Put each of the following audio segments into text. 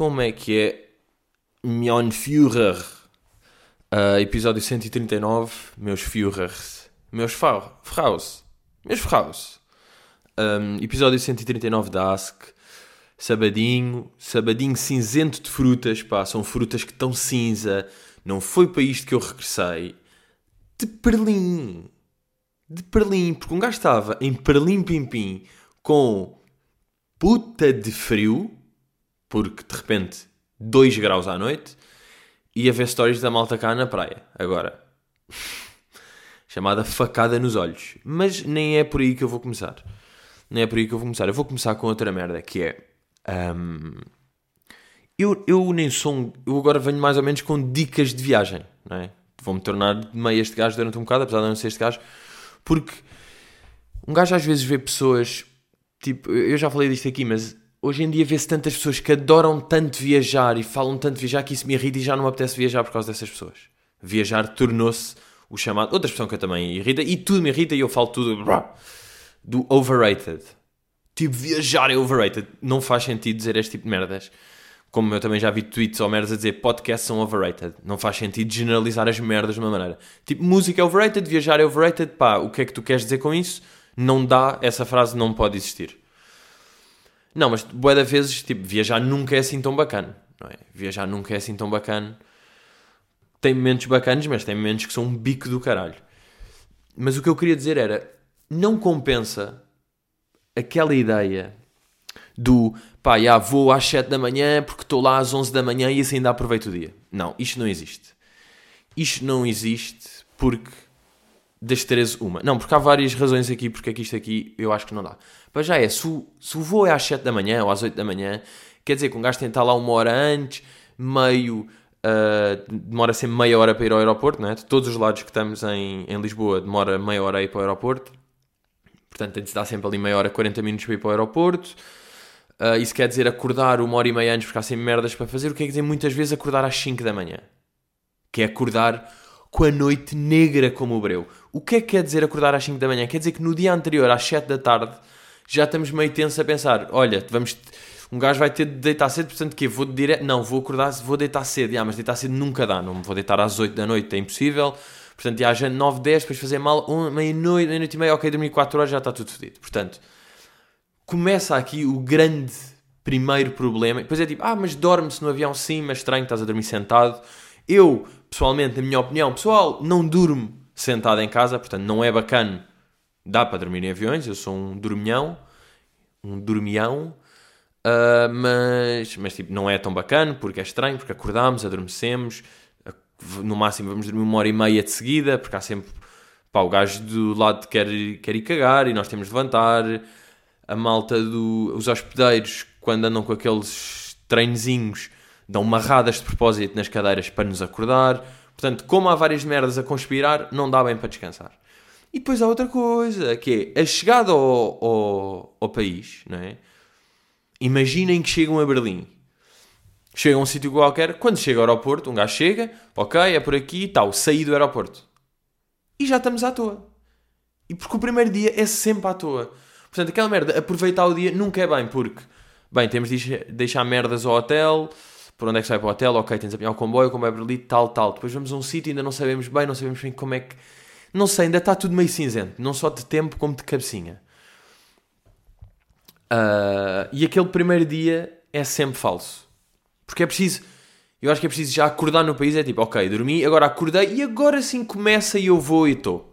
Como é que é? Mein Führer. Uh, episódio 139. Meus Führers. Meus Fraus. Meus Fraus. Um, episódio 139 da Ask. Sabadinho. Sabadinho cinzento de frutas. Pá, são frutas que estão cinza. Não foi para isto que eu regressei. De Berlim. De Berlim. Porque um gajo estava em Berlim Pimpim com puta de frio porque de repente 2 graus à noite e a ver stories da malta cá na praia. Agora, chamada facada nos olhos. Mas nem é por aí que eu vou começar. Nem é por aí que eu vou começar. Eu vou começar com outra merda que é. Um, eu, eu nem sou um, Eu agora venho mais ou menos com dicas de viagem, não é? Vou-me tornar meio este gajo durante um bocado, apesar de não ser este gajo, porque um gajo às vezes vê pessoas. Tipo, eu já falei disto aqui, mas hoje em dia vê-se tantas pessoas que adoram tanto viajar e falam tanto viajar que isso me irrita e já não me apetece viajar por causa dessas pessoas. Viajar tornou-se o chamado. Outra expressão que eu também irrita, e tudo me irrita e eu falo tudo do overrated. Tipo, viajar é overrated. Não faz sentido dizer este tipo de merdas. Como eu também já vi tweets ou merdas a dizer podcasts são overrated. Não faz sentido generalizar as merdas de uma maneira. Tipo, música é overrated, viajar é overrated. Pá, o que é que tu queres dizer com isso? Não dá, essa frase não pode existir. Não, mas boa da vezes, tipo, viajar nunca é assim tão bacana, não é? Viajar nunca é assim tão bacana. Tem momentos bacanas, mas tem momentos que são um bico do caralho. Mas o que eu queria dizer era, não compensa aquela ideia do pá, já vou às 7 da manhã porque estou lá às 11 da manhã e assim ainda aproveito o dia. Não, isto não existe. Isto não existe porque das três, uma. Não, porque há várias razões aqui porque é que isto aqui eu acho que não dá. Mas já é, se o, se o voo é às 7 da manhã ou às 8 da manhã, quer dizer que um gajo tem que estar lá uma hora antes, meio. Uh, demora sempre meia hora para ir ao aeroporto, né? de todos os lados que estamos em, em Lisboa, demora meia hora a ir para o aeroporto. Portanto, tem de estar sempre ali meia hora, 40 minutos para ir para o aeroporto. Uh, isso quer dizer acordar uma hora e meia antes porque há sempre merdas para fazer. O que quer dizer muitas vezes acordar às 5 da manhã. Que é acordar com a noite negra como o breu. O que é que quer dizer acordar às 5 da manhã? Quer dizer que no dia anterior, às 7 da tarde, já estamos meio tensos a pensar: olha, vamos. Um gajo vai ter de deitar cedo, portanto, que Vou direto. Não, vou acordar, vou deitar cedo. Ah, mas deitar cedo nunca dá. Não vou deitar às 8 da noite, é impossível. Portanto, já 9, 10, depois fazer mal, meia-noite, meia-noite e meia, ok, dormir 4 horas, já está tudo fodido. Portanto, começa aqui o grande primeiro problema. Depois é tipo, ah, mas dorme-se no avião sim, mas estranho, estás a dormir sentado. Eu, pessoalmente, na minha opinião, pessoal, não durmo sentado em casa, portanto não é bacana. Dá para dormir em aviões, eu sou um dormião, um dormião, uh, mas, mas tipo, não é tão bacana porque é estranho, porque acordamos, adormecemos, no máximo vamos dormir uma hora e meia de seguida, porque há sempre pá, o gajo do lado quer, quer ir cagar e nós temos de levantar. A malta dos do, hospedeiros, quando andam com aqueles treinozinhos, dão marradas de propósito nas cadeiras para nos acordar. Portanto, como há várias merdas a conspirar, não dá bem para descansar. E depois há outra coisa, que é a chegada ao, ao, ao país, não é? Imaginem que chegam a Berlim. Chegam a um sítio qualquer, quando chega ao aeroporto, um gajo chega, ok, é por aqui e tal, saí do aeroporto. E já estamos à toa. E porque o primeiro dia é sempre à toa. Portanto, aquela merda, aproveitar o dia nunca é bem, porque, bem, temos de deixar merdas ao hotel, por onde é que sai para o hotel, ok, tens de apanhar o comboio, o comboio é para ali, tal, tal. Depois vamos a um sítio ainda não sabemos bem, não sabemos bem como é que não sei, ainda está tudo meio cinzento. Não só de tempo como de cabecinha. Uh, e aquele primeiro dia é sempre falso. Porque é preciso. Eu acho que é preciso já acordar no país. É tipo, ok, dormi, agora acordei e agora sim começa e eu vou e estou.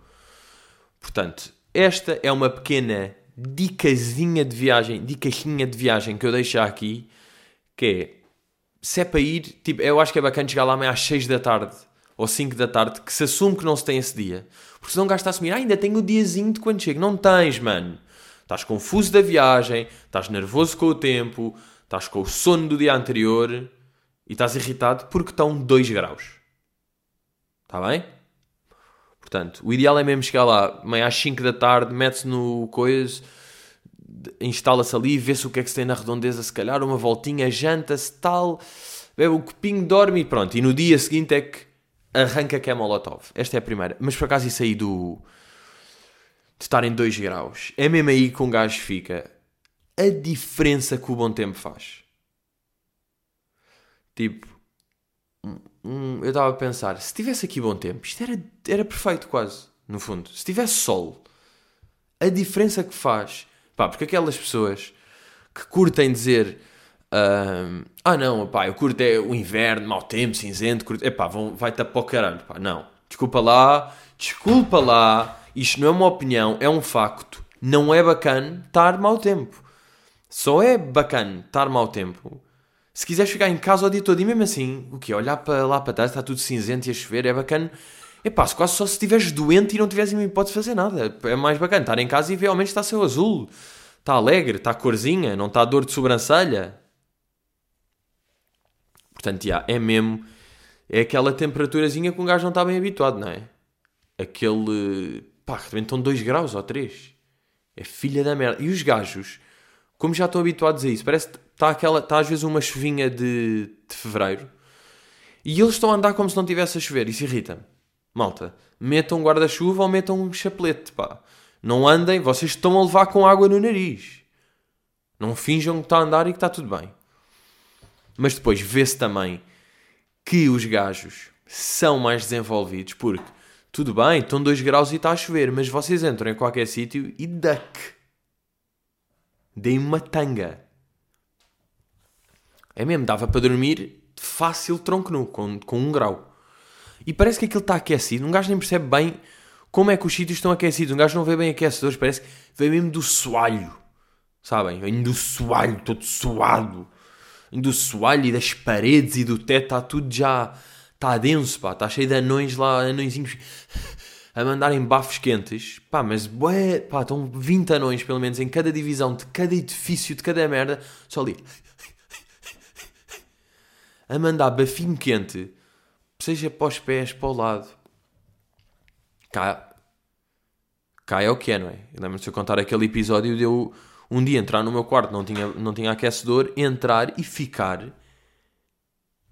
Portanto, esta é uma pequena dicasinha de viagem, dicasinha de viagem que eu deixo aqui. Que é, se é para ir, tipo, eu acho que é bacana chegar lá amanhã às 6 da tarde ou 5 da tarde que se assume que não se tem esse dia. Porque senão um gajo a assumir, ah, ainda tenho o diazinho de quando chego. Não tens, mano. Estás confuso da viagem, estás nervoso com o tempo, estás com o sono do dia anterior e estás irritado porque estão 2 graus. Está bem? Portanto, o ideal é mesmo chegar lá meio às 5 da tarde, mete-se no coisa, instala-se ali, vê-se o que é que se tem na redondeza, se calhar uma voltinha, janta-se, tal, bebe o copinho, dorme e pronto. E no dia seguinte é que arranca que é Molotov. Esta é a primeira. Mas por acaso isso aí do. de estar em 2 graus. É mesmo aí que um gajo fica. A diferença que o bom tempo faz. Tipo, um- um- eu estava a pensar, se tivesse aqui bom tempo, isto era, era perfeito quase, no fundo. Se tivesse sol, a diferença que faz, pá, porque aquelas pessoas que curtem dizer, ahm, ah não, pá, eu curto é o inverno, mau tempo, cinzento, curto, epá, vão, vai-te para o caralho, pá, não. Desculpa lá, desculpa lá, isto não é uma opinião, é um facto. Não é bacana estar mau tempo. Só é bacana estar mau tempo se quiseres ficar em casa o dia todo e mesmo assim, o quê? Olhar para lá para trás, está tudo cinzento e a chover, é bacana. É pá, quase só se estiveres doente e não tiveres nenhuma hipótese de fazer nada. É mais bacana estar em casa e realmente está céu azul. Está alegre, está corzinha, não está dor de sobrancelha. Portanto, já, é mesmo. É aquela temperaturazinha que um gajo não está bem habituado, não é? Aquele. pá, de repente estão 2 graus ou 3. É filha da merda. E os gajos, como já estão habituados a isso, parece que está aquela. está às vezes uma chuvinha de, de fevereiro e eles estão a andar como se não tivesse a chover. Isso irrita-me. Malta, metam um guarda-chuva ou metam um chapelete, pá. Não andem, vocês estão a levar com água no nariz. Não finjam que está a andar e que está tudo bem. Mas depois vê-se também que os gajos são mais desenvolvidos porque, tudo bem, estão 2 graus e está a chover, mas vocês entram em qualquer sítio e duck. Deem uma tanga. É mesmo, dava para dormir fácil tronco nu, com, com um grau. E parece que aquilo está aquecido. Um gajo nem percebe bem como é que os sítios estão aquecidos. Um gajo não vê bem aquecedores, parece que vem mesmo do soalho. Sabem? Vem do soalho, todo suado. Do soalho e das paredes e do teto, está tudo já. Está denso, pá. Está cheio de anões lá, anõezinhos a mandarem bafos quentes. Pá, mas bué, pá, estão 20 anões pelo menos em cada divisão, de cada edifício, de cada merda. Só ali. A mandar bafinho quente seja para os pés, para o lado. Cá, cá é o que é, não é? Lembro-me de eu contar aquele episódio de eu um dia entrar no meu quarto, não tinha, não tinha aquecedor, entrar e ficar.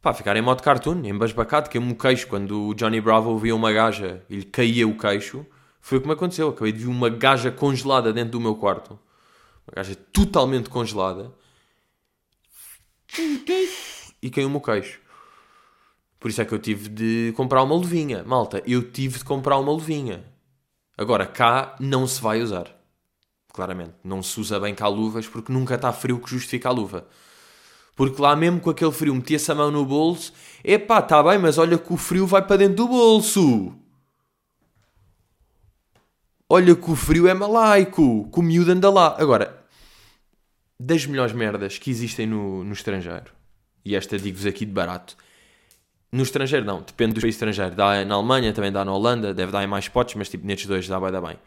Pá, ficar em modo cartoon, embasbacado, me o queixo. Quando o Johnny Bravo via uma gaja e lhe caía o queixo, foi o que me aconteceu. Acabei de ver uma gaja congelada dentro do meu quarto. Uma gaja totalmente congelada. E caiu-me o queixo. Por isso é que eu tive de comprar uma luvinha. Malta, eu tive de comprar uma luvinha. Agora, cá não se vai usar. Claramente. Não se usa bem cá luvas porque nunca está frio que justifica a luva. Porque lá mesmo com aquele frio metia-se a mão no bolso. Epá, está bem, mas olha que o frio vai para dentro do bolso. Olha que o frio é malaico. Que o miúdo anda lá. Agora, das melhores merdas que existem no, no estrangeiro, e esta digo-vos aqui de barato, no estrangeiro não, depende dos países estrangeiros. Dá na Alemanha, também dá na Holanda, deve dar em mais spots, mas tipo nestes dois dá vai dar bem.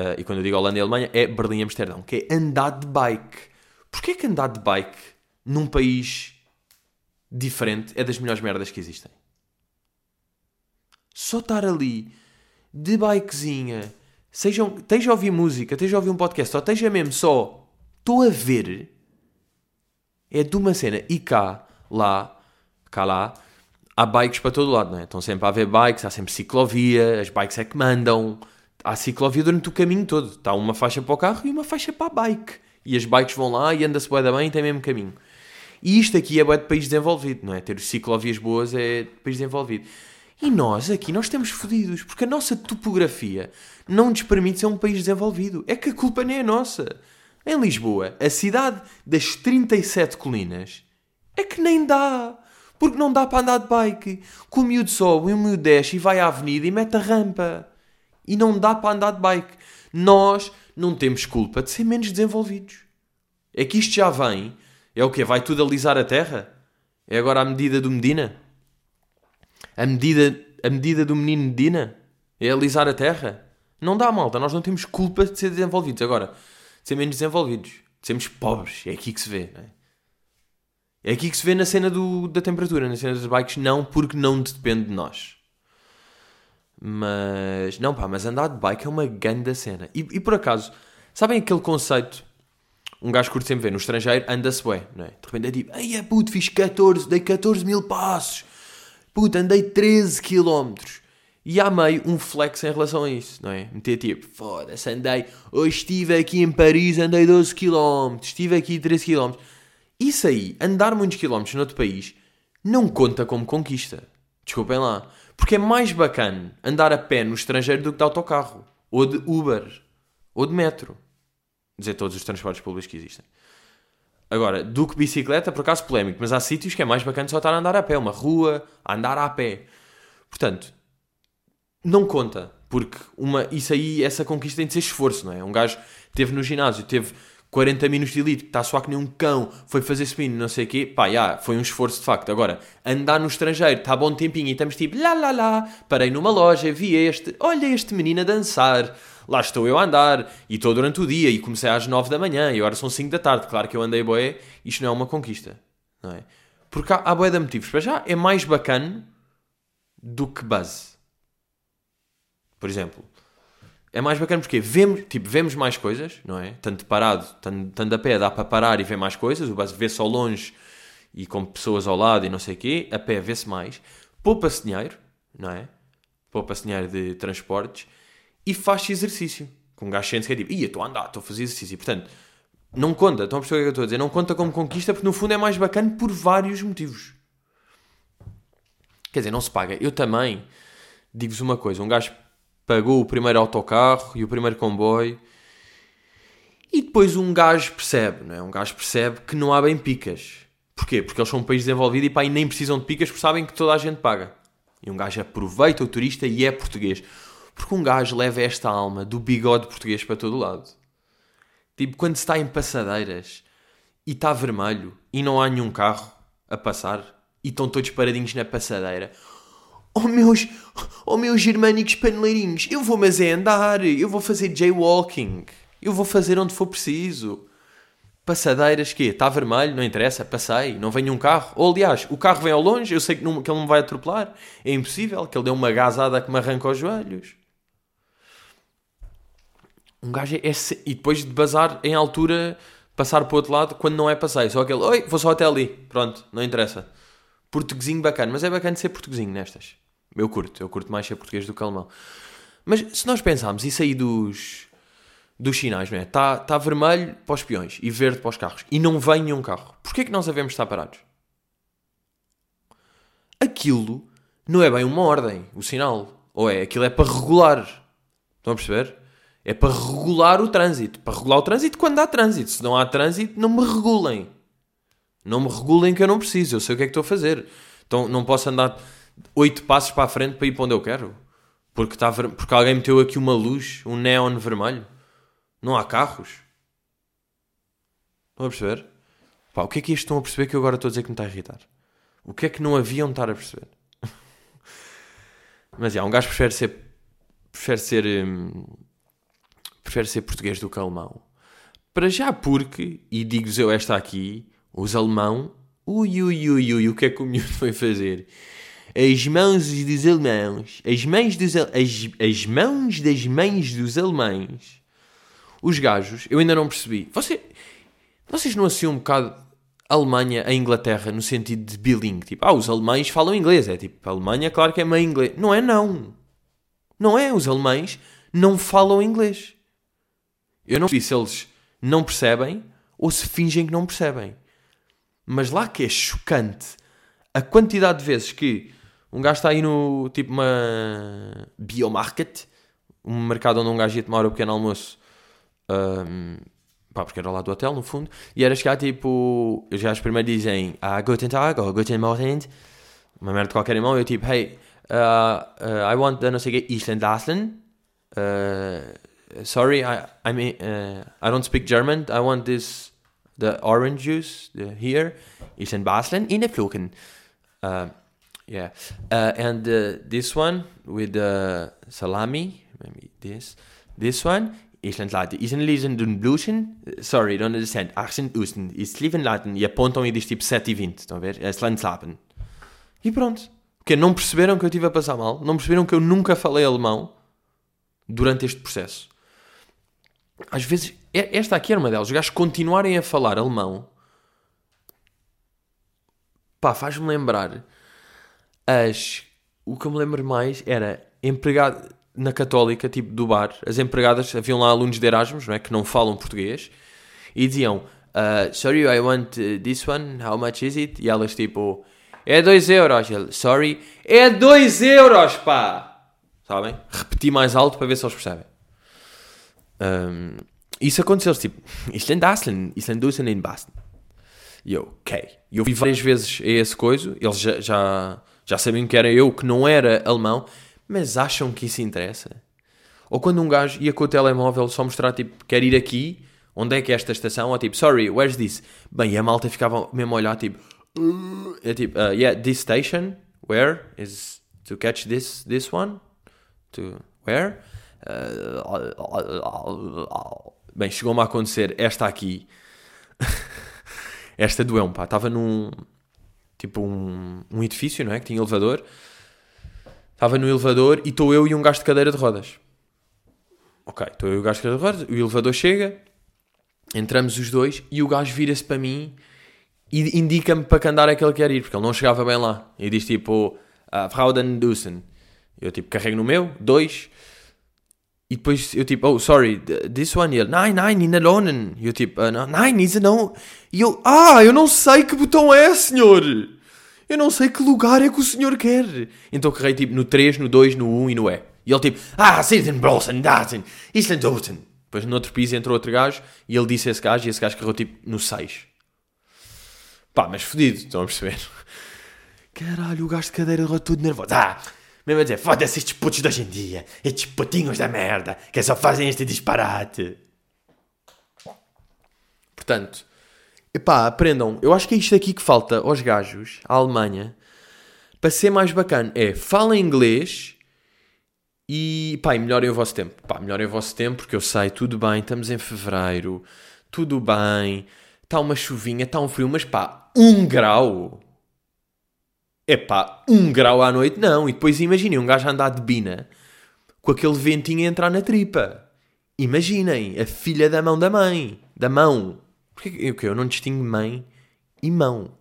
Uh, e quando eu digo Holanda e Alemanha, é Berlim e Amsterdão, que é andar de bike. Porquê que andar de bike num país diferente é das melhores merdas que existem? Só estar ali de bikezinha, sejam, esteja a ouvir música, esteja a ouvir um podcast, ou esteja mesmo só, estou a ver, é de uma cena. E cá, lá, cá lá, há bikes para todo lado, não é? Estão sempre a haver bikes, há sempre ciclovia, as bikes é que mandam. Há ciclovia durante o caminho todo. Está uma faixa para o carro e uma faixa para a bike. E as bikes vão lá e anda-se bué bem e tem mesmo caminho. E isto aqui é de país desenvolvido, não é? Ter ciclovias boas é de país desenvolvido. E nós aqui, nós estamos fodidos, porque a nossa topografia não nos permite ser um país desenvolvido. É que a culpa nem é nossa. Em Lisboa, a cidade das 37 colinas, é que nem dá. Porque não dá para andar de bike. Com o miúdo sobe, o miúdo desce e vai à avenida e mete a rampa. E não dá para andar de bike. Nós não temos culpa de ser menos desenvolvidos. É que isto já vem. É o quê? Vai tudo alisar a terra? É agora a medida do Medina? A medida, a medida do menino Medina? É alisar a terra? Não dá, malta. Nós não temos culpa de ser desenvolvidos. Agora, de ser menos desenvolvidos. De sermos pobres. É aqui que se vê, é? É aqui que se vê na cena do, da temperatura, na cena das bikes, não, porque não depende de nós. Mas, não pá, mas andar de bike é uma grande cena. E, e por acaso, sabem aquele conceito? Um gajo curte sempre ver no estrangeiro, anda-se bem, não é? De repente é tipo, ai é puto, fiz 14, dei 14 mil passos. Puto, andei 13 quilómetros. E há meio um flex em relação a isso, não é? Meter tipo, foda-se, andei, hoje estive aqui em Paris, andei 12 km, estive aqui 13 km. Isso aí, andar muitos quilómetros noutro país, não conta como conquista. Desculpem lá. Porque é mais bacana andar a pé no estrangeiro do que de autocarro, ou de Uber, ou de metro. Dizer todos os transportes públicos que existem. Agora, do que bicicleta, por acaso polémico, mas há sítios que é mais bacana só estar a andar a pé, uma rua, a andar a pé. Portanto, não conta, porque uma, isso aí, essa conquista tem de ser esforço, não é? Um gajo teve no ginásio, teve 40 minutos de elite, está a suar que nem um cão, foi fazer spin, não sei o quê, pá, já, foi um esforço de facto. Agora, andar no estrangeiro, está bom tempinho e estamos tipo, lá, lá, lá, parei numa loja, vi este, olha este menino a dançar, lá estou eu a andar, e estou durante o dia, e comecei às 9 da manhã, e agora são 5 da tarde, claro que eu andei boé, isto não é uma conquista, não é? Porque há, há boé de motivos, para já é mais bacana do que base. Por exemplo, é mais bacana porque vemos, tipo, vemos mais coisas, não é? Tanto parado, tanto, tanto a pé, dá para parar e ver mais coisas, o base vê-se ao longe e com pessoas ao lado e não sei o quê, a pé vê-se mais, poupa-se dinheiro, não é? Poupa-se dinheiro de transportes e faz-se exercício. Com um gajo que é tipo, ia, estou a andar, estou a fazer exercício. Portanto, não conta, estão a perceber o que eu estou a dizer? Não conta como conquista porque no fundo é mais bacana por vários motivos. Quer dizer, não se paga. Eu também digo-vos uma coisa: um gajo pagou o primeiro autocarro e o primeiro comboio e depois um gajo percebe, não é? Um gajo percebe que não há bem picas. Porquê? Porque eles são um país desenvolvido e pá, e nem precisam de picas porque sabem que toda a gente paga. E um gajo aproveita o turista e é português. Porque um gajo leva esta alma do bigode português para todo lado. Tipo, quando se está em passadeiras e está vermelho e não há nenhum carro a passar e estão todos paradinhos na passadeira. Oh meus, oh meus germânicos paneleirinhos, eu vou mas é andar, eu vou fazer jaywalking, eu vou fazer onde for preciso. Passadeiras, que Está vermelho, não interessa, passei, não vem nenhum carro. Ou aliás, o carro vem ao longe, eu sei que, não, que ele não me vai atropelar. É impossível, que ele dê uma gazada que me arranca os joelhos. Um gajo é, é e depois de bazar em altura, passar para o outro lado quando não é passeio. Só aquele, oi, vou só até ali. Pronto, não interessa. Portuguesinho bacana, mas é bacana ser portuguesinho nestas. Eu curto, eu curto mais ser português do que alemão. Mas se nós pensarmos isso aí dos, dos sinais, não é? Está tá vermelho para os peões e verde para os carros e não vem nenhum carro. Porquê é que nós devemos estar parados? Aquilo não é bem uma ordem, o sinal. Ou é? Aquilo é para regular. Estão a perceber? É para regular o trânsito. Para regular o trânsito quando há trânsito. Se não há trânsito, não me regulem. Não me regulem que eu não preciso. Eu sei o que é que estou a fazer. Então não posso andar oito passos para a frente para ir para onde eu quero. Porque, está porque alguém meteu aqui uma luz, um neon vermelho. Não há carros. Estão a perceber? Pá, o que é que isto estão a perceber que eu agora estou a dizer que me está a irritar? O que é que não haviam de estar a perceber? Mas, é, um gajo prefere ser... Prefere ser... Hum prefere ser português do que alemão. Para já porque, e digo-vos eu esta aqui, os alemão, ui, ui, ui, ui, o que é que o miúdo foi fazer? As mãos dos alemãos, as mães dos as, as mãos das mães dos alemães, os gajos, eu ainda não percebi. Você, vocês não associam um bocado Alemanha a Inglaterra no sentido de bilingue? Tipo, ah, os alemães falam inglês. É tipo, a Alemanha, claro que é meio inglês. Não é, não. Não é. Os alemães não falam inglês. Eu não sei se eles não percebem ou se fingem que não percebem. Mas lá que é chocante a quantidade de vezes que um gajo está aí no tipo uma biomarket, um mercado onde um gajo ia tomar o pequeno almoço, um, pá, porque era lá do hotel no fundo, e era chegar tipo, os gajos primeiro dizem ah, Guten Tag ou Guten Morgen, uma merda de qualquer irmão, eu tipo, hey, uh, uh, I want the não sei o quê, Island Aslan, uh, sorry, I I mean uh, I don't speak German. I want this the orange juice the, here is in Basel in the Floken. Uh, yeah, uh, and uh, this one with the salami, maybe this this one. Island Latin. Island Lisen dun Bluschen. Sorry, don't understand. Accent Usten. Is Leven Latin. E apontam e diz tipo 7 e 20. Estão a ver? É Slandslapen. E pronto. Porque não perceberam que eu estive a passar mal. Não perceberam que eu nunca falei alemão durante este processo às vezes, esta aqui era uma delas, os gajos continuarem a falar alemão, pá, faz-me lembrar as. O que eu me lembro mais era empregado na Católica, tipo do bar, as empregadas, haviam lá alunos de Erasmus, não é? Que não falam português, e diziam: uh, Sorry, I want uh, this one, how much is it? E elas tipo: é 2 euros. Ele, sorry, é 2 euros, pá. Sabem? Repeti mais alto para ver se eles percebem. Um, isso aconteceu, tipo, Island Aslan, Island Dusen in Basten. E eu, ok. E eu fui várias vezes esse coisa, eles já, já, já sabiam que era eu, que não era alemão, mas acham que isso interessa? Ou quando um gajo ia com o telemóvel só mostrar, tipo, quer ir aqui, onde é que é esta estação? Ou tipo, sorry, where's this? Bem, e a malta ficava mesmo a olhar, tipo, uh, é tipo, uh, yeah, this station, where is to catch this, this one? To where? Uh, bem, chegou-me a acontecer esta aqui. esta doeu-me, pá. Estava num, tipo, um, um edifício, não é? Que tinha elevador. Estava no elevador e estou eu e um gajo de cadeira de rodas. Ok, estou eu e o gajo de cadeira de rodas. O elevador chega, entramos os dois e o gajo vira-se para mim e indica-me para que andar é que ele quer ir, porque ele não chegava bem lá. E diz tipo, uh, Frauden Dusen. Eu tipo, carrego no meu, dois. E depois eu tipo, oh, sorry, this one. E ele, nein, nein, in alone. E eu tipo, uh, nein, is não. E eu, ah, eu não sei que botão é, senhor. Eu não sei que lugar é que o senhor quer. Então carreguei tipo no 3, no 2, no 1 e no E. E ele tipo, ah, Sittenbrosen, Daten, Islandoten. Depois no outro piso entrou outro gajo e ele disse a esse gajo e esse gajo carregou tipo no 6. Pá, mas fodido, estão a perceber? Caralho, o gajo de cadeira errou tudo nervoso. Ah, mesmo a dizer, foda-se estes putos de hoje em dia, estes putinhos da merda, que só fazem este disparate. Portanto, Epá, aprendam. Eu acho que é isto aqui que falta aos gajos, à Alemanha, para ser mais bacana. É, falem inglês e, pá, e melhorem o vosso tempo. Pá, melhorem o vosso tempo, porque eu sei, tudo bem, estamos em fevereiro, tudo bem, está uma chuvinha, está um frio, mas pá, um grau. É pá, um grau à noite, não. E depois imaginem um gajo andar de bina com aquele ventinho a entrar na tripa. Imaginem, a filha da mão da mãe, da mão Porquê que eu não distingo mãe e mão?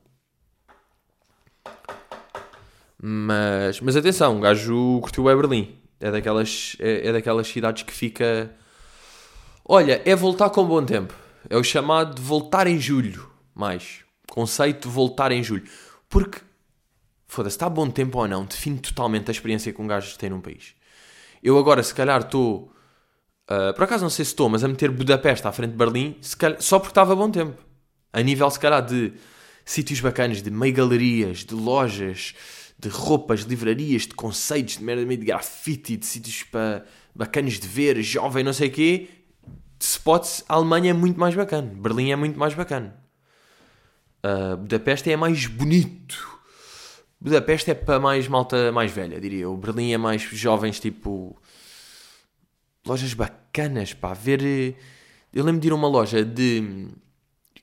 Mas, mas atenção, um gajo curtiu é Berlim. É daquelas, é, é, daquelas cidades que fica. Olha, é voltar com bom tempo. É o chamado de voltar em julho. Mais. Conceito de voltar em julho. Porque, foda-se, está bom tempo ou não, define totalmente a experiência que um gajo tem num país. Eu agora, se calhar, estou Uh, por acaso não sei se estou, mas a meter Budapeste à frente de Berlim, calhar, só porque estava bom tempo. A nível, se calhar, de sítios bacanas, de meio galerias, de lojas, de roupas, de livrarias, de conceitos, de merda de grafite, de sítios para bacanas de ver, jovem, não sei o quê. De spots, a Alemanha é muito mais bacana. Berlim é muito mais bacana. Uh, Budapeste é mais bonito. Budapeste é para mais malta mais velha, diria eu. Berlim é mais jovens, tipo lojas bacanas, pá, ver... Eh, eu lembro de ir a uma loja de...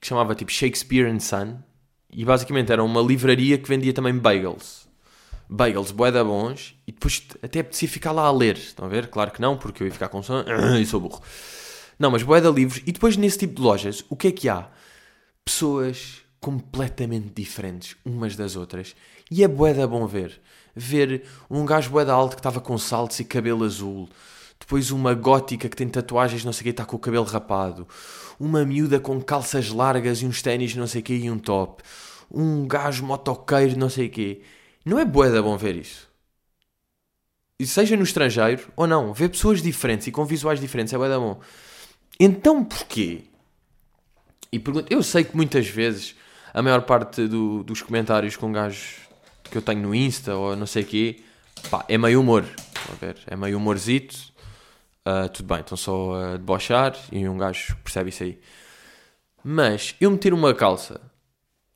que chamava tipo Shakespeare and Son, e basicamente era uma livraria que vendia também bagels. Bagels boeda bons, e depois até apetecia ficar lá a ler, estão a ver? Claro que não, porque eu ia ficar com sono, e sou burro. Não, mas boeda livros, e depois nesse tipo de lojas, o que é que há? Pessoas completamente diferentes umas das outras, e é boeda bom ver. Ver um gajo boeda alto que estava com saltos e cabelo azul, depois uma gótica que tem tatuagens, não sei o que, está com o cabelo rapado. Uma miúda com calças largas e uns ténis, não sei o que, e um top. Um gajo motoqueiro, não sei o que. Não é boeda bom ver isso? E seja no estrangeiro ou não, ver pessoas diferentes e com visuais diferentes é boeda bom. Então porquê? E pergunto, eu sei que muitas vezes a maior parte do, dos comentários com gajos que eu tenho no Insta ou não sei o quê, pá, é meio humor. A ver, é meio humorzito Uh, tudo bem, estão só a debochar e um gajo percebe isso aí. Mas eu meter uma calça,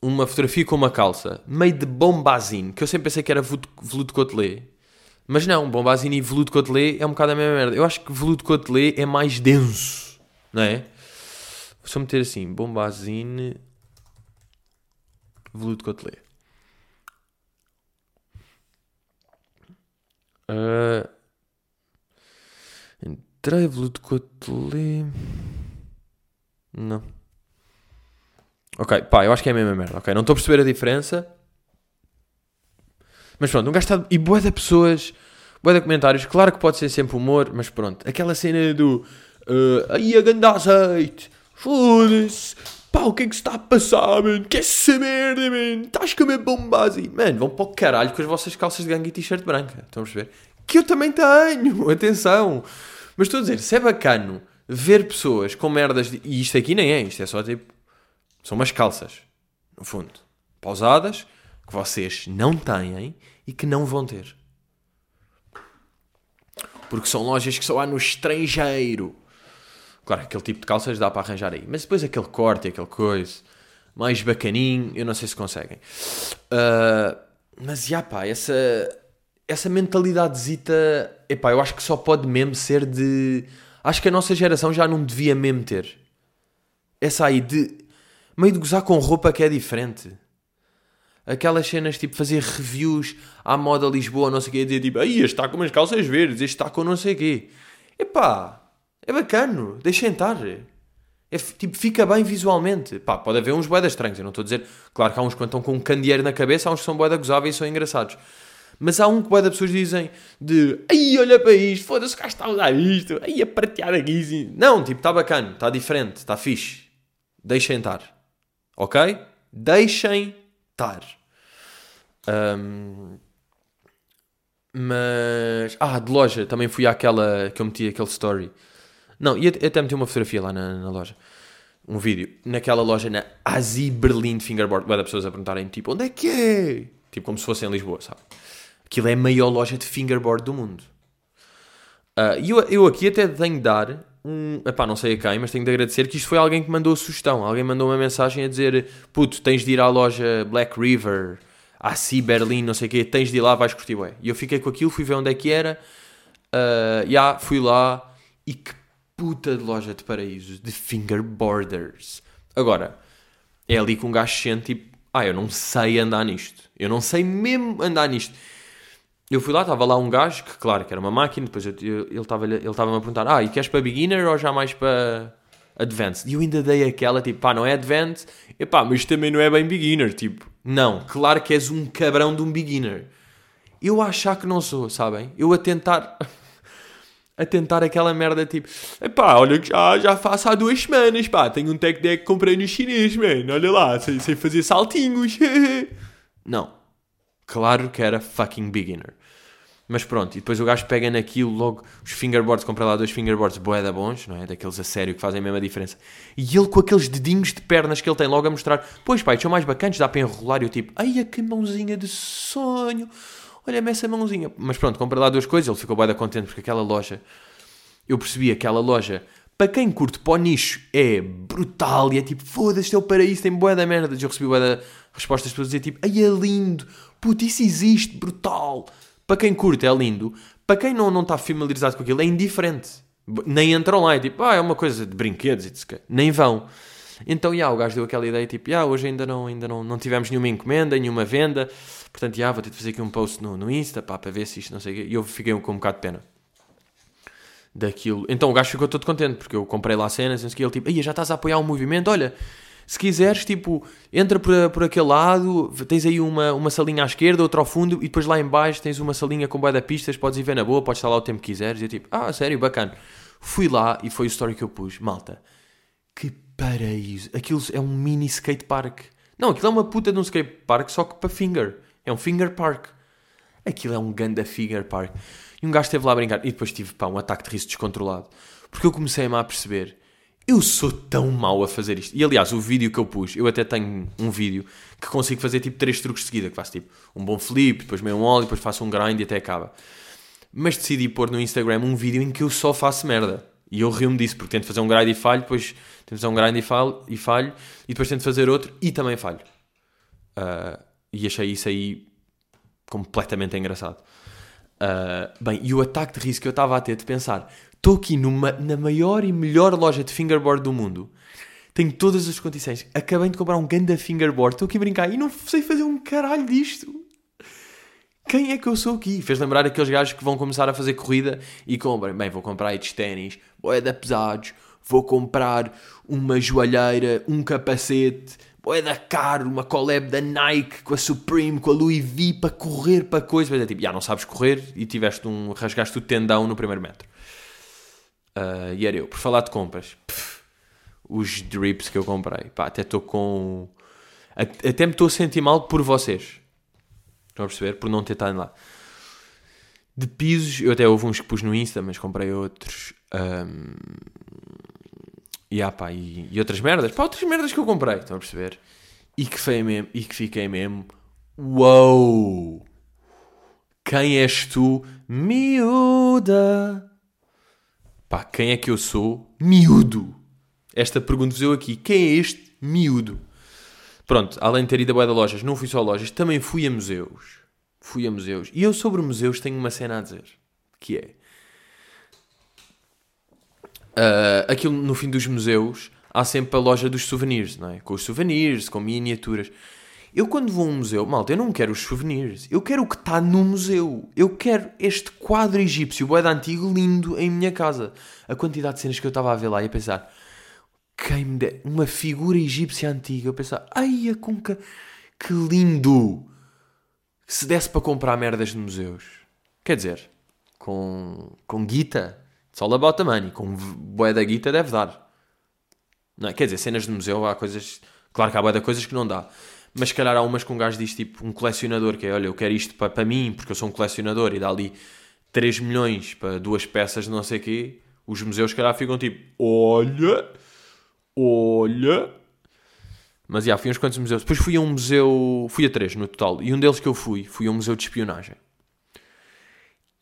uma fotografia com uma calça, meio de bombazine, que eu sempre pensei que era veludo cotelê. Mas não, bombazine e veludo cotelê é um bocado a mesma merda. Eu acho que veludo cotelê é mais denso, não é? Vou só meter assim, bombazine, veludo cotelê. Uh, Trevelo de Cotelê. Não. Ok, pá, eu acho que é a mesma merda. Ok, não estou a perceber a diferença. Mas pronto, um gajo está. E boa de pessoas, boa de comentários. Claro que pode ser sempre humor, mas pronto. Aquela cena do. Uh, aí a ganda azeite. Foda-se. Pá, o que é que se está a passar, mano? Que é essa merda, mano? Estás com a bombase. Mano, vão para o caralho com as vossas calças de gangue e t-shirt branca. Estão a perceber? Que eu também tenho. Atenção. Mas estou a dizer, se é bacano ver pessoas com merdas... De... E isto aqui nem é. Isto é só tipo... São umas calças. No fundo. Pausadas. Que vocês não têm e que não vão ter. Porque são lojas que só há no estrangeiro. Claro, aquele tipo de calças dá para arranjar aí. Mas depois aquele corte, aquele coisa, mais bacaninho, eu não sei se conseguem. Uh, mas, já pá, essa, essa mentalitadezita, epá, eu acho que só pode mesmo ser de... Acho que a nossa geração já não devia mesmo ter. Essa aí de... Meio de gozar com roupa que é diferente. Aquelas cenas tipo fazer reviews à moda Lisboa, não sei o quê, dizer tipo, aí este está com umas calças verdes, este está com não sei o quê. Epá, é bacano, deixem estar. É, tipo, fica bem visualmente. Pá, pode haver uns boedas estranhos, eu não estou a dizer. Claro que há uns que estão com um candeeiro na cabeça, há uns que são boeda gozáveis e são engraçados. Mas há um que boeda pessoas dizem de ai, olha para isto, foda-se, o gajo está a usar isto, ai, a pratear aqui. Assim. Não, tipo, está bacana, está diferente, está fixe. Deixem estar. Ok? Deixem estar. Um, mas. Ah, de loja, também fui àquela que eu meti aquele story não, e até meti uma fotografia lá na, na loja. Um vídeo. Naquela loja na Asi Berlin de Fingerboard. Vai pessoas a perguntarem, tipo, onde é que é? Tipo, como se fosse em Lisboa, sabe? Aquilo é a maior loja de fingerboard do mundo. Uh, e eu, eu aqui até tenho de dar um. Epá, não sei a quem, mas tenho de agradecer que isto foi alguém que mandou a sugestão. Alguém mandou uma mensagem a dizer: Puto, tens de ir à loja Black River, Asi Berlin, não sei o quê, tens de ir lá, vais curtir, ué. E eu fiquei com aquilo, fui ver onde é que era. Uh, yeah, fui lá e que puta de loja de paraísos de fingerboarders. Agora, é ali que um gajo sente tipo, ah, eu não sei andar nisto. Eu não sei mesmo andar nisto. Eu fui lá, estava lá um gajo que, claro, que era uma máquina, depois eu, eu, ele estava-me ele estava a perguntar, ah, e queres para beginner ou já mais para advanced? E eu ainda dei aquela, tipo, pá, não é advanced, epá, mas também não é bem beginner, tipo, não, claro que és um cabrão de um beginner. Eu a achar que não sou, sabem? Eu a tentar a tentar aquela merda tipo, pá, olha que já, já faço há duas semanas, pá, tenho um tech deck que comprei no chinês, man, olha lá, sei fazer saltinhos. não. Claro que era fucking beginner. Mas pronto, e depois o gajo pega naquilo logo, os fingerboards, compra lá dois fingerboards boeda bons, não é? Daqueles a sério que fazem a mesma diferença. E ele com aqueles dedinhos de pernas que ele tem logo a mostrar, pois pai, são mais bacanas, dá para enrolar. E eu tipo, ai, que mãozinha de sonho olha-me essa mãozinha. Mas pronto, comprei lá duas coisas, ele ficou bem contente porque aquela loja, eu percebi aquela loja, para quem curte o nicho, é brutal e é tipo, foda-se, é o paraíso, tem boa da merda. Eu recebi boa da respostas para dizer tipo, ai é lindo, puto, isso existe, brutal. Para quem curte é lindo, para quem não, não está familiarizado com aquilo é indiferente. Nem entram lá e tipo, ah, é uma coisa de brinquedos e nem vão. Então, já, o gajo deu aquela ideia tipo, já, hoje ainda não, ainda não, não tivemos nenhuma encomenda, nenhuma venda, portanto, já, vou ter de fazer aqui um post no, no Insta, pá, para ver se isto não sei o quê. E eu fiquei com um bocado de pena daquilo. Então o gajo ficou todo contente, porque eu comprei lá cenas, e ele tipo, aí já estás a apoiar um movimento, olha, se quiseres, tipo, entra por, por aquele lado, tens aí uma, uma salinha à esquerda, outra ao fundo, e depois lá em baixo tens uma salinha com boia de pistas, podes ir ver na boa, podes estar lá o tempo que quiseres, e eu tipo, ah, sério, bacana. Fui lá e foi o story que eu pus, malta, que paraíso. Aquilo é um mini skate park. Não, aquilo é uma puta de um skate park, só que para finger. É um finger park. Aquilo é um ganda finger park. E um gajo esteve lá a brincar. E depois tive, pá, um ataque de riso descontrolado. Porque eu comecei-me a perceber. Eu sou tão mau a fazer isto. E aliás, o vídeo que eu pus, eu até tenho um vídeo que consigo fazer tipo três truques de seguida. Que faço tipo um bom flip, depois meio um óleo, depois faço um grind e até acaba. Mas decidi pôr no Instagram um vídeo em que eu só faço merda. E eu rio-me disso, porque tento fazer um grind e falho, depois tento fazer um grind e falho, e falho, e depois tento fazer outro e também falho. Uh, e achei isso aí completamente engraçado. Uh, bem, e o ataque de risco que eu estava a ter de pensar, estou aqui numa, na maior e melhor loja de fingerboard do mundo, tenho todas as condições, acabei de comprar um ganda fingerboard, estou aqui a brincar e não sei fazer um caralho disto. Quem é que eu sou aqui? Fez lembrar aqueles gajos que vão começar a fazer corrida e compram. Bem, vou comprar estes ténis, boeda pesados, vou comprar uma joalheira, um capacete, boeda caro, uma collab da Nike com a Supreme, com a Louis V para correr para coisa. Mas é tipo, já não sabes correr e tiveste um. rasgaste o tendão no primeiro metro. Uh, e era eu. Por falar de compras, pff, os drips que eu comprei. Pá, até estou com. Até me estou a sentir mal por vocês. Estão a perceber? Por não ter estado lá. De pisos, eu até houve uns que pus no Insta, mas comprei outros. Um, e, ah, pá, e, e, outras merdas. Pá, outras merdas que eu comprei, estão a perceber? E que, foi mesmo, e que fiquei mesmo. Uou! Quem és tu, miúda? Pá, quem é que eu sou? Miúdo! Esta pergunta-vos eu aqui. Quem é este miúdo? Pronto, além de ter ido a de lojas, não fui só a lojas, também fui a museus. Fui a museus. E eu sobre museus tenho uma cena a dizer. Que é Uh, aquilo no fim dos museus há sempre a loja dos souvenirs, não é? Com os souvenirs, com miniaturas. Eu quando vou a um museu, malta, eu não quero os souvenirs. Eu quero o que está no museu. Eu quero este quadro egípcio, boeda antigo, lindo, em minha casa. A quantidade de cenas que eu estava a ver lá e a pensar... Quem me der uma figura egípcia antiga. Eu pensar, ai, a conca, que lindo! Se desse para comprar merdas de museus. Quer dizer, com, com guita, It's all about the money. Com boé da guita deve dar. Não é? Quer dizer, cenas de museu há coisas... Claro que há boé de coisas que não dá. Mas se calhar há umas que um gajo diz, tipo, um colecionador, que é, olha, eu quero isto para, para mim, porque eu sou um colecionador, e dá ali 3 milhões para duas peças não sei o quê, os museus, se calhar, ficam tipo, olha, olha... Mas, já, fui a uns quantos museus. Depois fui a um museu, fui a três no total, e um deles que eu fui, fui a um museu de espionagem.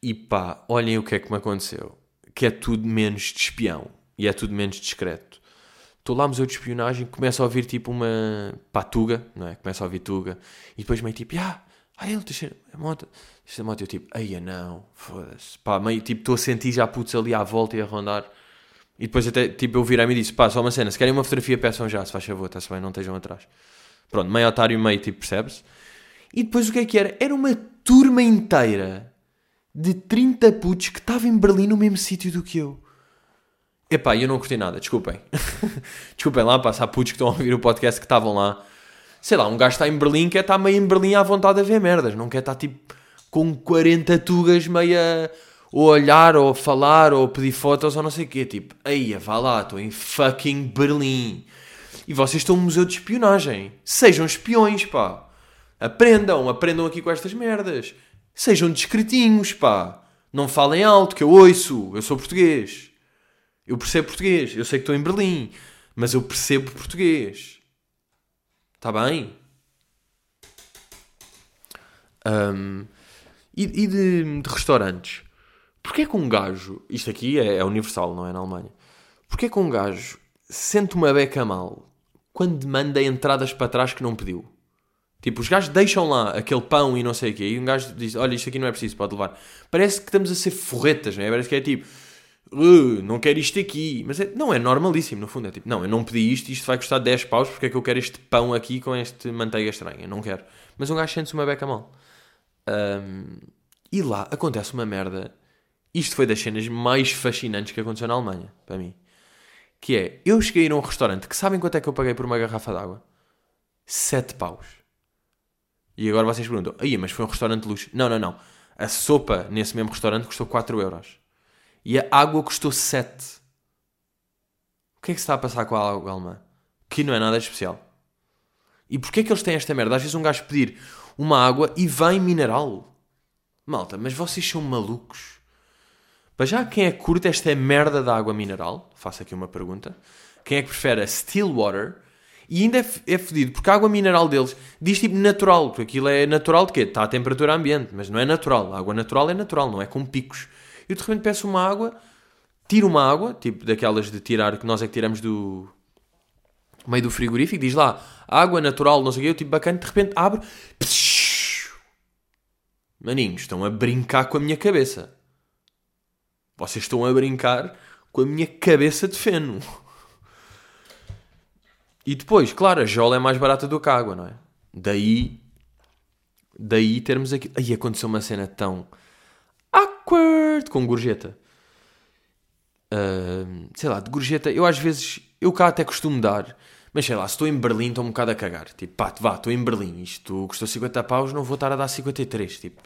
E pá, olhem o que é que me aconteceu que é tudo menos de espião e é tudo menos discreto. Estou lá no museu de espionagem, começo a ouvir tipo uma patuga, não é? Começo a ouvir tuga e depois meio tipo, ah, ah ele deixa a moto, deixa a moto, eu tipo, ai não, foda-se, pá, meio tipo, estou a sentir já putos ali à volta e a rondar. E depois até, tipo, eu virei-me e disse, pá, só uma cena, se querem uma fotografia peçam já, se faz favor, está-se bem, não estejam atrás. Pronto, meio otário, meio tipo, percebes? E depois o que é que era? Era uma turma inteira de 30 putos que estava em Berlim no mesmo sítio do que eu. Epá, eu não curti nada, desculpem. desculpem lá, pá, se há putos que estão a ouvir o podcast que estavam lá. Sei lá, um gajo está em Berlim quer estar meio em Berlim à vontade a ver merdas. Não quer estar tipo com 40 tugas meio a ou olhar ou falar ou pedir fotos ou não sei o quê. Tipo, aí, vá lá, estou em fucking Berlim. E vocês estão no museu de espionagem. Sejam espiões, pá. Aprendam, aprendam aqui com estas merdas. Sejam discretinhos, pá. Não falem alto, que eu ouço. Eu sou português. Eu percebo português. Eu sei que estou em Berlim. Mas eu percebo português. Está bem? Um, e, e de, de, restaurantes? Porquê que um gajo... Isto aqui é, é universal, não é na Alemanha. Porquê que um gajo sente uma beca mal quando manda entradas para trás que não pediu? Tipo, os gajos deixam lá aquele pão e não sei o quê, e um gajo diz: Olha, isto aqui não é preciso, pode levar. Parece que estamos a ser forretas, não é? Parece que é tipo: uh, Não quero isto aqui. Mas é, não, é normalíssimo, no fundo. É tipo: Não, eu não pedi isto, isto vai custar 10 paus, porque é que eu quero este pão aqui com este manteiga estranha? Não quero. Mas um gajo sente-se uma beca mal. Um, e lá acontece uma merda. Isto foi das cenas mais fascinantes que aconteceu na Alemanha, para mim. Que é: Eu cheguei a um restaurante que sabem quanto é que eu paguei por uma garrafa de água? 7 paus. E agora vocês perguntam, aí, mas foi um restaurante de luxo. Não, não, não. A sopa nesse mesmo restaurante custou 4 euros. E a água custou 7. O que é que se está a passar com a água alemã? Que não é nada especial. E porquê é que eles têm esta merda? Às vezes um gajo pedir uma água e vem mineral. Malta, mas vocês são malucos. Para já, quem é que curte esta merda da água mineral? Faço aqui uma pergunta. Quem é que prefere a still water e ainda é, é fedido, porque a água mineral deles diz tipo natural, porque aquilo é natural de quê? Está a temperatura ambiente, mas não é natural. A água natural é natural, não é com picos. Eu de repente peço uma água, tiro uma água, tipo daquelas de tirar, que nós é que tiramos do meio do frigorífico, diz lá, água natural, não sei o quê, eu tipo bacana, de repente abre. Maninhos, estão a brincar com a minha cabeça. Vocês estão a brincar com a minha cabeça de feno. E depois, claro, a jola é mais barata do que a água, não é? Daí, daí termos aqui. Aí aconteceu uma cena tão awkward com gorjeta. Uh, sei lá, de gorjeta, eu às vezes, eu cá até costumo dar, mas sei lá, se estou em Berlim estou um bocado a cagar. Tipo, pá, vá, estou em Berlim, isto custou 50 paus, não vou estar a dar 53. Tipo,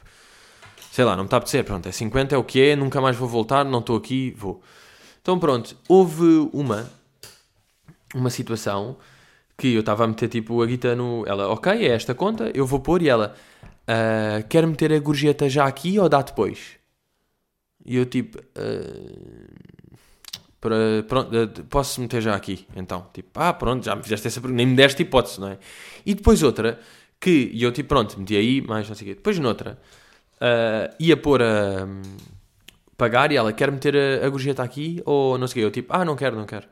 sei lá, não me está a apetecer, pronto, é 50, é o que é, nunca mais vou voltar, não estou aqui, vou. Então pronto, houve uma uma situação que eu estava a meter tipo a guita no. Ela, ok, é esta conta, eu vou pôr e ela uh, quer meter a gorjeta já aqui ou dá depois? E eu tipo. Uh, para, pronto, posso meter já aqui, então, tipo, ah, pronto, já me fizeste essa pergunta, nem me deste hipótese, não é? E depois outra, que, e eu tipo, pronto, meti aí, mais não sei o quê. Depois noutra, uh, ia pôr a, um, pagar e ela, quer meter a, a gorjeta aqui ou não sei o quê? Eu tipo, ah, não quero, não quero.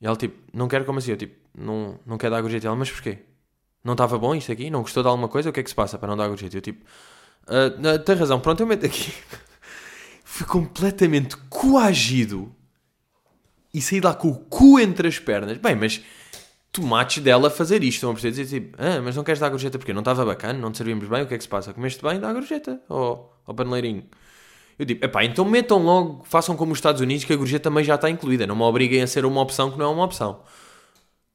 E ela tipo, não quero como assim? Eu tipo, não, não quero dar a gorjeta. E ela, mas porquê? Não estava bom isto aqui? Não gostou de alguma coisa? O que é que se passa para não dar a gorjeta? Eu tipo, uh, tem razão, pronto, eu meto aqui. Fui completamente coagido e saí lá com o cu entre as pernas. Bem, mas tomates dela fazer isto. Estão a perceber? Dizer tipo, ah, mas não queres dar gorjeta porque não estava bacana, não te servimos bem, o que é que se passa? Comeste bem, dá gorjeta ao, ao paneleirinho. Eu digo, epá, então metam logo, façam como os Estados Unidos, que a gorjeta também já está incluída. Não me obriguem a ser uma opção que não é uma opção.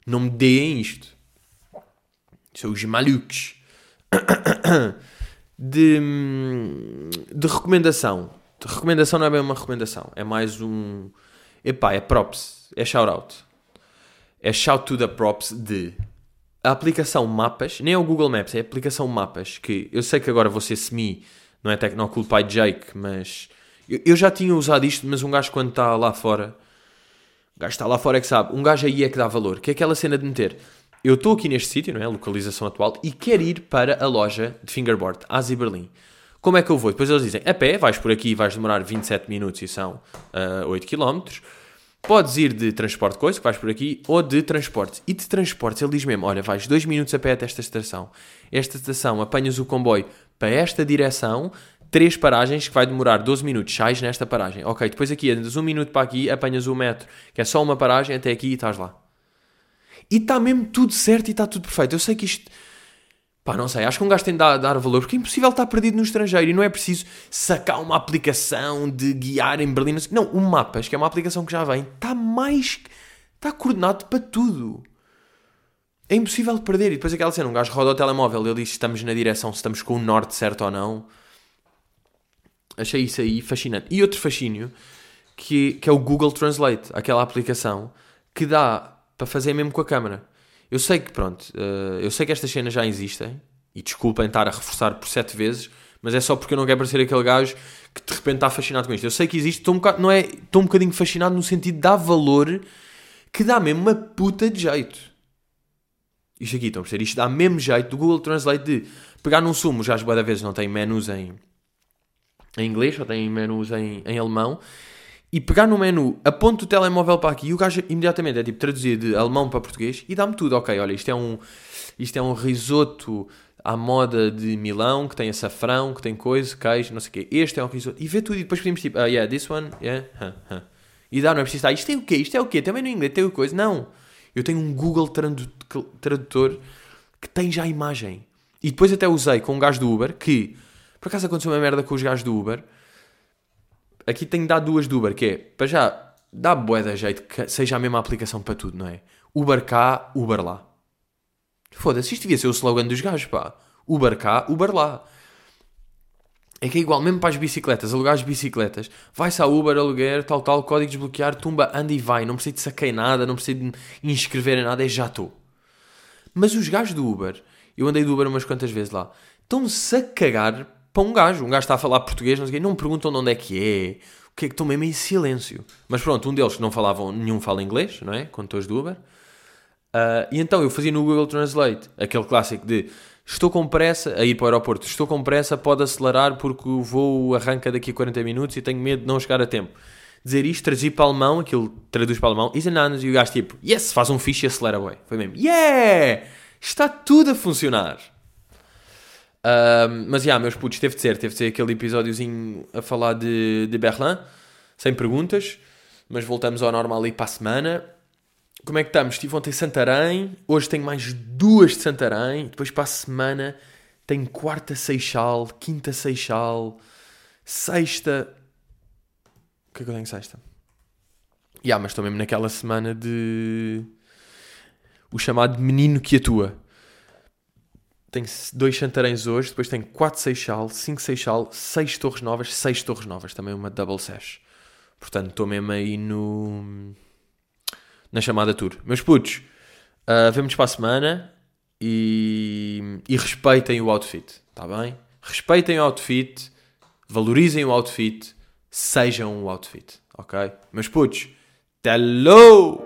Não me deem isto. São os malucos. De, de recomendação. De recomendação não é bem uma recomendação. É mais um Epá, é props, é shout-out. É shout to the props de a aplicação Mapas, nem é o Google Maps, é a aplicação Mapas, que eu sei que agora vou ser semi, não é Tecnocool Pai Jake, mas eu, eu, já tinha usado isto, mas um gajo quando está lá fora, o gajo está lá fora é que sabe, um gajo aí é que dá valor, que é aquela cena de meter, eu estou aqui neste sítio, não é, a localização atual, e quero ir para a loja de fingerboard, Asi Berlim. Como é que eu vou? Depois eles dizem, a pé, vais por aqui, vais demorar 27 minutos e são uh, 8 km, Podes ir de transporte coisa, que vais por aqui, ou de transportes. E de transportes, ele diz mesmo: olha, vais dois minutos a pé até esta estação. Esta estação, apanhas o comboio para esta direção, três paragens que vai demorar 12 minutos, sais nesta paragem. Ok, depois aqui andas um minuto para aqui, apanhas o metro, que é só uma paragem, até aqui e estás lá. E está mesmo tudo certo e está tudo perfeito. Eu sei que isto Pá, não sei, acho que um gajo tem de dar, dar, valor, porque é impossível estar perdido no estrangeiro e não é preciso sacar uma aplicação de guiar em Berlim. Não, o Mapas, que é uma aplicação que já vem, está mais. está coordenado para tudo. É impossível perder. E depois aquela cena, um gajo roda o telemóvel ele diz se estamos na direção, se estamos com o norte certo ou não. Achei isso aí fascinante. E outro fascínio, que, que é o Google Translate, aquela aplicação que dá para fazer mesmo com a câmera. Eu sei que, pronto, uh, eu sei que estas cenas já existem, e desculpem estar a reforçar por sete vezes, mas é só porque eu não quero parecer aquele gajo que de repente está fascinado com isto. Eu sei que existe, estou um bocado, não é, estou um bocadinho fascinado no sentido de dar valor que dá mesmo uma puta de jeito. Isto aqui, estão a perceber? Isto dá mesmo jeito do Google Translate de pegar num sumo, já as boas vezes não tem menus em, em inglês, só tem menus em, em alemão, e pegar no menu, aponto o telemóvel para aqui e o gajo imediatamente é tipo traduzir de alemão para português e dá-me tudo. Ok, olha, isto é um, isto é um risoto à moda de Milão, que tem açafrão, que tem coisa, queijo, não sei o quê. Este é um risoto. E vê tudo e depois pedimos tipo, ah, uh, yeah, this one, yeah, huh, huh. E dá, não é preciso estar, isto é o quê? Isto é o quê? Também no inglês tem o coisa. Não. Eu tenho um Google Tradutor que tem já a imagem. E depois até usei com um gajo do Uber que, por acaso aconteceu uma merda com os gajos do Uber, aqui tenho dar duas do Uber, que é, para já, dá bué da jeito que seja a mesma aplicação para tudo, não é? Uber cá, Uber lá. Foda-se, isto devia ser o slogan dos gajos, pá. Uber cá, Uber lá. É que é igual, mesmo para as bicicletas, alugar as bicicletas. Vai-se a Uber, aluguer, tal, tal, código desbloquear, tumba, anda e vai. Não precisa de saquei nada, não precisa de inscrever em nada, é já estou. Mas os gajos do Uber, eu andei do Uber umas quantas vezes lá, estão-se a cagar para um gajo. Um gajo está a falar português, não sei não me perguntam de onde é que é, o que é que estão mesmo em silêncio. Mas pronto, um deles que não falavam, nenhum fala inglês, não é? Condutores do Uber. Uh, e então eu fazia no Google Translate, aquele clássico de estou com pressa a ir para o aeroporto, estou com pressa, pode acelerar porque o voo arranca daqui a 40 minutos e tenho medo de não chegar a tempo. Dizer isto, traduzir para alemão, aquilo traduz para alemão, is e o gajo tipo, yes, faz um fixe e acelera, bem. Foi mesmo, yeah! Está tudo a funcionar mas, já, yeah, meus putos, teve de ser. Teve de ser aquele episódiozinho a falar de, de Berlin, sem perguntas. Mas voltamos ao normal ali para a semana. Como é que estamos? Estive ontem em Santarém. Hoje tenho mais duas de Santarém. Depois para a semana tenho quarta Seixal, quinta Seixal, sexta... O que é que eu tenho sexta? Yeah, mas estou mesmo naquela semana de... O chamado menino que atua tenho dois Santarens hoje, depois tenho 4 Seixal, 5 Seixal, 6 Torres Novas, 6 Torres Novas, também uma double sash. Portanto, estou mesmo aí no. na chamada tour. Meus putos, uh, vemos para a semana e, e respeitem o outfit, está bem? Respeitem o outfit, valorizem o outfit, sejam o outfit, ok? Meus putos, hello!